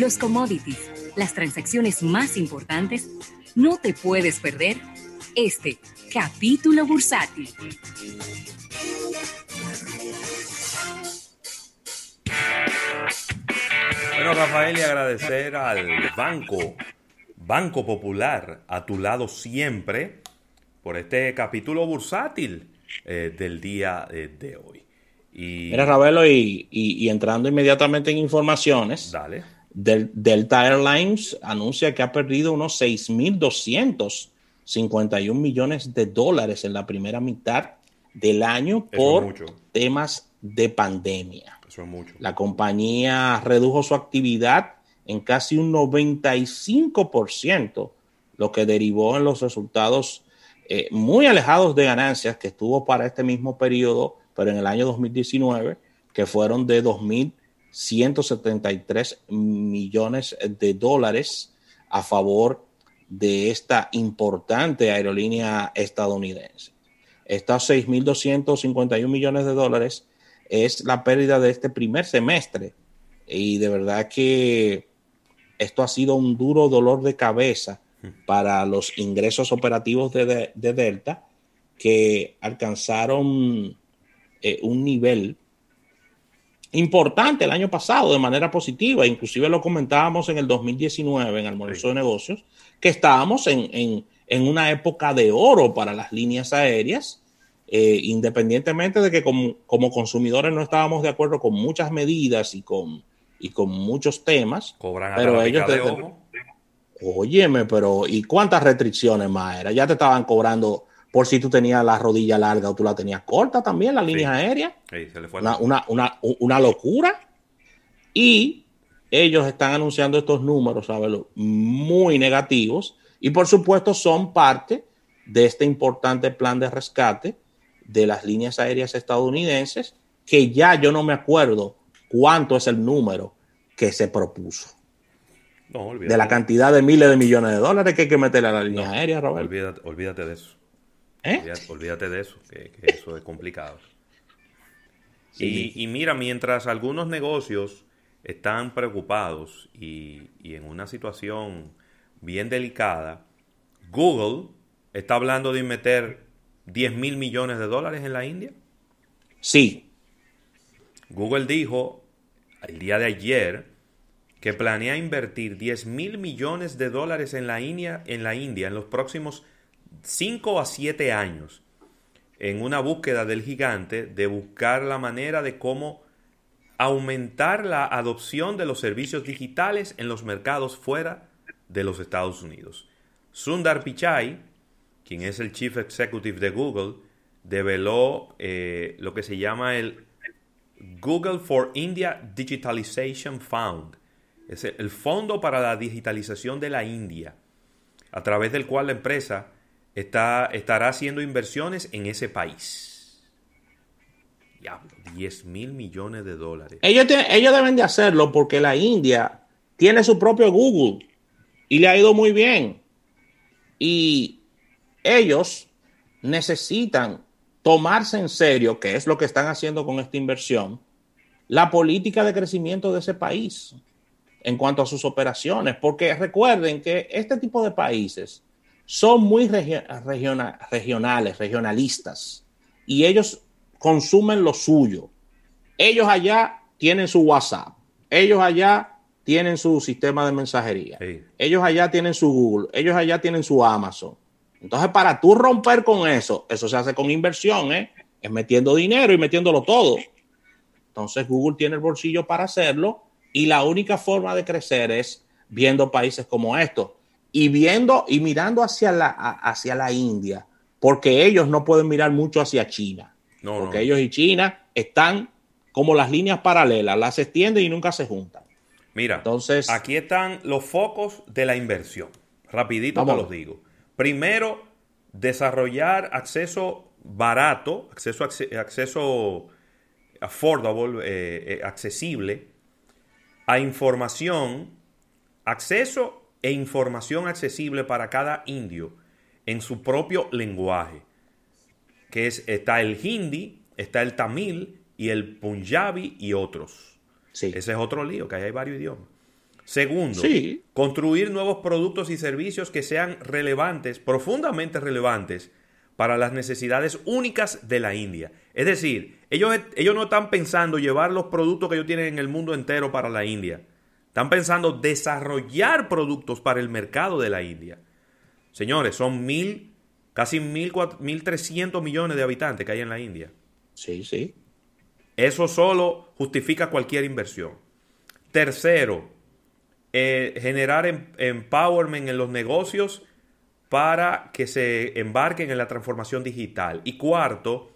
los commodities, las transacciones más importantes, no te puedes perder este capítulo bursátil. Bueno, Rafael, y agradecer al Banco, Banco Popular, a tu lado siempre, por este capítulo bursátil eh, del día eh, de hoy. Y... Mira, Ravelo, y, entrando inmediatamente en informaciones, Dale. Del, Delta Airlines anuncia que ha perdido unos 6.251 millones de dólares en la primera mitad del año por temas de pandemia. Eso es mucho. La compañía redujo su actividad en casi un 95%, lo que derivó en los resultados eh, muy alejados de ganancias que estuvo para este mismo periodo, pero en el año 2019, que fueron de 2.173 millones de dólares a favor de esta importante aerolínea estadounidense. Estos 6.251 millones de dólares es la pérdida de este primer semestre y de verdad que esto ha sido un duro dolor de cabeza para los ingresos operativos de, Delta que alcanzaron eh, un nivel importante el año pasado de manera positiva, inclusive lo comentábamos en el 2019 en Almuerzo de Negocios, que estábamos en, una época de oro para las líneas aéreas, eh, independientemente de que como, como, consumidores no estábamos de acuerdo con muchas medidas y con, y con muchos temas, pero ellos... Óyeme, pero ¿y cuántas restricciones más era? Ya te estaban cobrando por si tú tenías la rodilla larga o tú la tenías corta también, las líneas aéreas. una, locura. Y ellos están anunciando estos números, ¿sabes? Muy negativos. Y por supuesto son parte de este importante plan de rescate de las líneas aéreas estadounidenses, que ya yo no me acuerdo cuánto es el número que se propuso de la cantidad de miles de millones de dólares que hay que meterle a la línea aérea, Robert. Olvídate, de eso. ¿Eh? Olvídate, de eso, que, eso es complicado. Y, mira, mientras algunos negocios están preocupados y, en una situación bien delicada, Google está hablando de meter 10 mil millones de dólares en la India. Sí. Google dijo el día de ayer que planea invertir 10 mil millones de dólares en la, India, en la India en los próximos 5 a 7 años, en una búsqueda del gigante de buscar la manera de cómo aumentar la adopción de los servicios digitales en los mercados fuera de los Estados Unidos. Sundar Pichai, quien es el Chief Executive de Google, develó eh, lo que se llama el Google for India Digitalization Fund, es el Fondo para la Digitalización de la India, a través del cual la empresa está, estará haciendo inversiones en ese país. Diablo, 10 mil millones de dólares. Ellos, ellos deben de hacerlo porque la India tiene su propio Google y le ha ido muy bien. Y ellos necesitan tomarse en serio, que es lo que están haciendo con esta inversión, la política de crecimiento de ese país en cuanto a sus operaciones, porque recuerden que este tipo de países son muy regionales, regionalistas, y ellos consumen lo suyo. Ellos allá tienen su WhatsApp, ellos allá tienen su sistema de mensajería, ellos allá tienen su Google, ellos allá tienen su Amazon. Entonces, para tú romper con eso, eso se hace con inversión, ¿eh? es metiendo dinero y metiéndolo todo. Entonces, Google tiene el bolsillo para hacerlo y la única forma de crecer es viendo países como estos y viendo y mirando hacia la, hacia la India, porque ellos no pueden mirar mucho hacia China. porque ellos y China están como las líneas paralelas, las extienden y nunca se juntan. Mira, entonces aquí están los focos de la inversión. Rapidito te los digo. Primero, desarrollar acceso barato, acceso, acceso affordable, eh, eh, accesible a información, acceso e información accesible para cada indio en su propio lenguaje, que es, está el hindi, está el tamil y el punjabi y otros. Ese es otro lío, que hay varios idiomas. Segundo, construir nuevos productos y servicios que sean relevantes, profundamente relevantes para las necesidades únicas de la India. Es decir, ellos, ellos no están pensando llevar los productos que ellos tienen en el mundo entero para la India. Están pensando desarrollar productos para el mercado de la India. Señores, son mil, casi mil, mil trescientos millones de habitantes que hay en la India. Sí, sí. Eso solo justifica cualquier inversión. Tercero, eh, generar em, empowerment en los negocios para que se embarquen en la transformación digital. Y cuarto,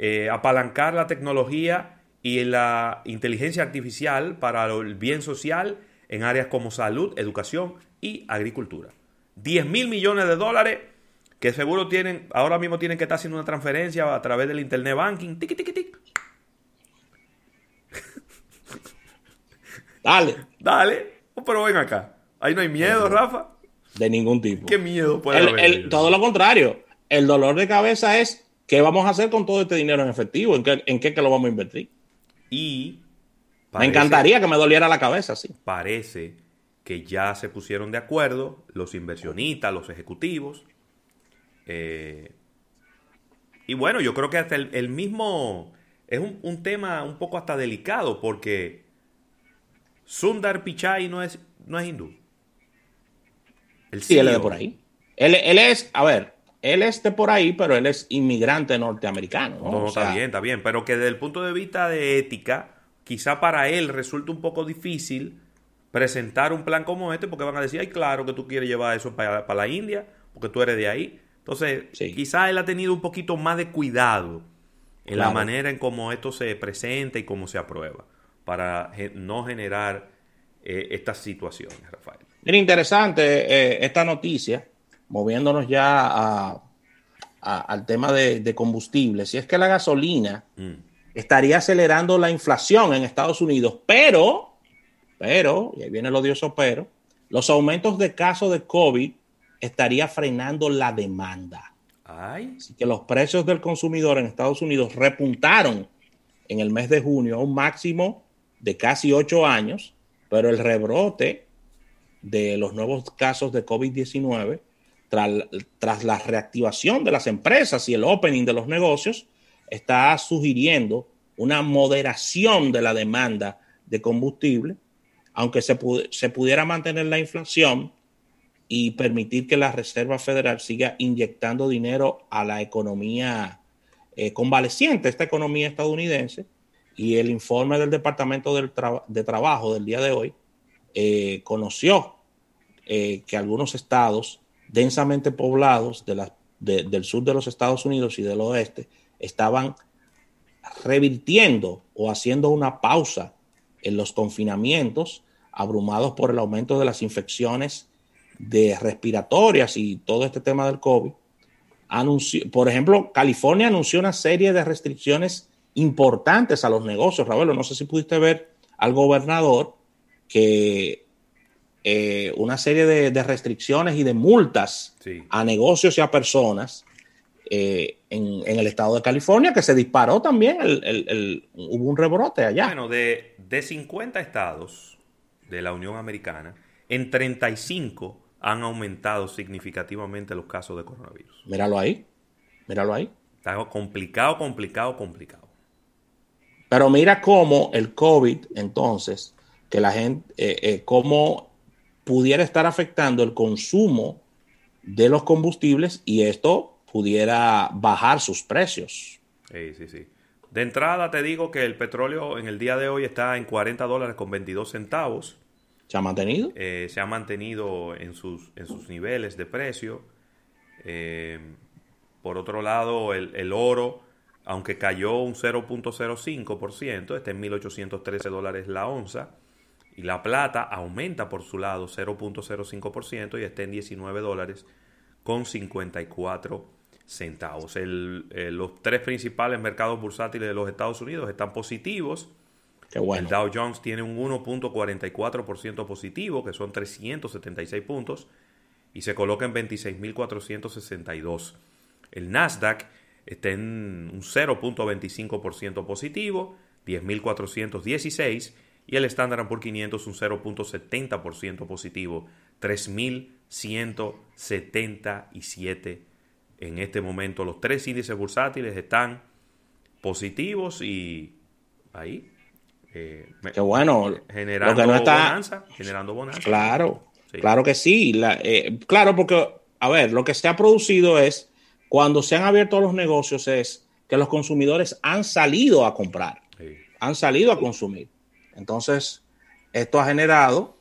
eh, apalancar la tecnología y la inteligencia artificial para el bien social en áreas como salud, educación y agricultura. 10 mil millones de dólares que seguro tienen, ahora mismo tienen que estar haciendo una transferencia a través del internet banking. Tiki, tiki, tiki. Dale. Dale. Oh, pero ven acá. Ahí no hay miedo, Rafa. De ningún tipo. ¿Qué miedo puede haber? todo lo contrario. El dolor de cabeza es qué vamos a hacer con todo este dinero en efectivo, en qué, en qué que lo vamos a invertir. Y me encantaría que me doliera la cabeza, sí. Parece que ya se pusieron de acuerdo los inversionistas, los ejecutivos. Eh, y bueno, yo creo que hasta el, mismo es un, tema un poco hasta delicado porque Sundar Pichai no es, no es hindú. sí, él es de por ahí. Él, es, a ver, él es de por ahí, pero él es inmigrante norteamericano. No, no está bien, está bien. Pero que desde el punto de vista de ética, quizá para él resulta un poco difícil presentar un plan como este porque van a decir, ay, claro que tú quieres llevar eso para, la India, porque tú eres de ahí. Entonces, quizá él ha tenido un poquito más de cuidado en la manera en cómo esto se presenta y cómo se aprueba, para no generar eh, estas situaciones, Rafael. Era interesante eh, esta noticia, moviéndonos ya al tema de, combustible. Si es que la gasolina mm. estaría acelerando la inflación en Estados Unidos, pero pero, y ahí viene el odioso pero, los aumentos de casos de COVID estaría frenando la demanda. Así que los precios del consumidor en Estados Unidos repuntaron en el mes de junio a un máximo de casi ocho años, pero el rebrote de los nuevos casos de COVID-19 tras, la reactivación de las empresas y el opening de los negocios está sugiriendo una moderación de la demanda de combustible aunque se, pudiera mantener la inflación y permitir que la Reserva Federal siga inyectando dinero a la economía eh, convaleciente, esta economía estadounidense, y el informe del Departamento de Trabajo del día de hoy eh, conoció eh, que algunos estados densamente poblados del sur de los Estados Unidos y del oeste estaban revirtiendo o haciendo una pausa en los confinamientos, abrumados por el aumento de las infecciones de respiratorias y todo este tema del COVID. por ejemplo, California anunció una serie de restricciones importantes a los negocios. Ravelo, no sé si pudiste ver al gobernador que eh, una serie de, restricciones y de multas a negocios y a personas eh, en, el estado de California, que se disparó también, hubo un rebrote allá. Bueno, de, de 50 estados de la Unión Americana, en 35 han aumentado significativamente los casos de coronavirus. Míralo ahí, míralo ahí. Está complicado, complicado, complicado. Pero mira cómo el COVID, entonces, que la gente, eh, eh, cómo pudiera estar afectando el consumo de los combustibles y esto pudiera bajar sus precios. Sí, sí, sí. De entrada te digo que el petróleo en el día de hoy está en 40 dólares con 22 centavos. ¿Se ha mantenido? Eh, se ha mantenido en sus, en sus niveles de precio. Eh, por otro lado, el, oro, aunque cayó un 0.05%, está en 1.813 dólares la onza. Y la plata aumenta por su lado 0.05% y está en 19 dólares con 54 centavos. El, eh, los tres principales mercados bursátiles de los Estados Unidos están positivos. El Dow Jones tiene un 1.44% positivo, que son 376 puntos, y se coloca en 26.462. El Nasdaq está en un 0.25% positivo, 10.416, y el Standard Poor's 500 un 0.70% positivo, 3.177 en este momento. Los tres índices bursátiles están positivos y ahí. Eh, Qué bueno. Generando bonanza. Generando bonanza. Claro, claro que sí. Eh, claro, porque, a ver, lo que se ha producido es, cuando se han abierto los negocios, es que los consumidores han salido a comprar, han salido a consumir. Entonces, esto ha generado,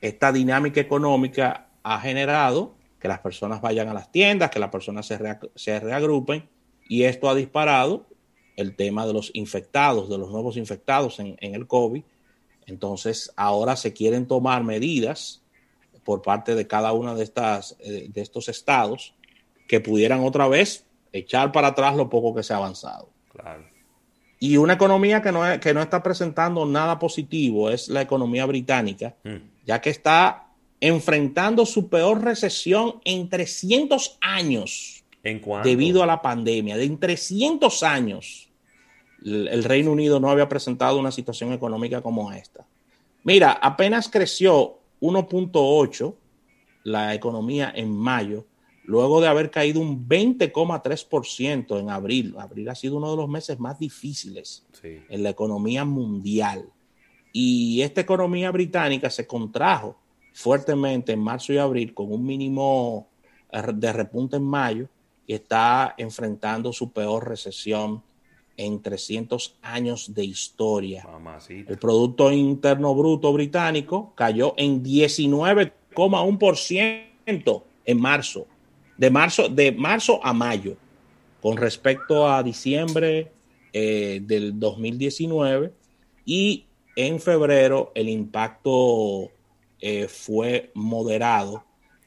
esta dinámica económica ha generado que las personas vayan a las tiendas, que las personas se, reagrupen y esto ha disparado el tema de los infectados, de los nuevos infectados en, el COVID. Entonces, ahora se quieren tomar medidas por parte de cada uno de, estas, eh, de estos estados que pudieran otra vez echar para atrás lo poco que se ha avanzado. Y una economía que no, que no está presentando nada positivo es la economía británica, mm. ya que está enfrentando su peor recesión en 300 años. ¿En Debido a la pandemia, de en 300 años el Reino Unido no había presentado una situación económica como esta. Mira, apenas creció 1.8 la economía en mayo, luego de haber caído un 20,3% en abril. Abril ha sido uno de los meses más difíciles en la economía mundial. Y esta economía británica se contrajo fuertemente en marzo y abril con un mínimo de repunte en mayo y está enfrentando su peor recesión en 300 años de historia. El Producto Interno Bruto británico cayó en 19,1% en marzo, de marzo, de marzo a mayo, con respecto a diciembre eh, del 2019 y en febrero el impacto eh, fue moderado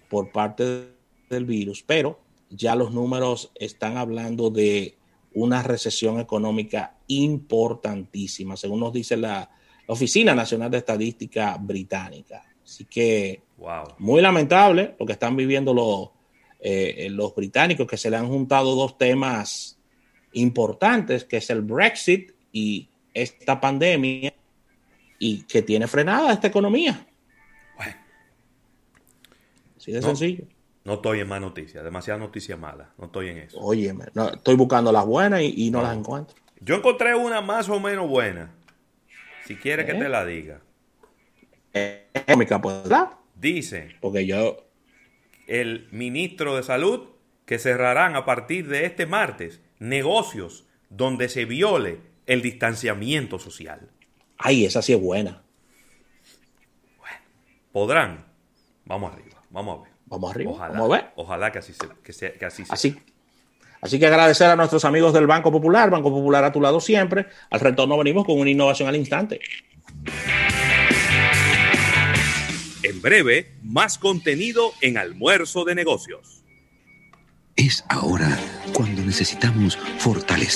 por parte del virus, pero ya los números están hablando de una recesión económica importantísima, según nos dice la, Oficina Nacional de Estadística Británica. Así que muy lamentable lo que están viviendo los, eh, los británicos, que se le han juntado dos temas importantes, que es el Brexit y esta pandemia, y que tiene frenada esta economía. Bueno. Así de sencillo. No estoy en más noticias, demasiadas noticias malas. No estoy en eso. Oye, no, estoy buscando las buenas y, no, las encuentro. Yo encontré una más o menos buena. Si quieres que ¿Eh? te la diga. Económica, pues, Dice. Porque yo. El ministro de Salud que cerrarán a partir de este martes negocios donde se viole el distanciamiento social. Ay, esa sí es buena. Bueno, podrán. Vamos arriba, vamos a ver. Vamos arriba. Ojalá, vamos a ver. Ojalá que así sea. Que, así, sea. así Así que agradecer a nuestros amigos del Banco Popular, Banco Popular a tu lado siempre. Al retorno venimos con una innovación al instante. En breve, más contenido en almuerzo de negocios. Es ahora cuando necesitamos fortalecer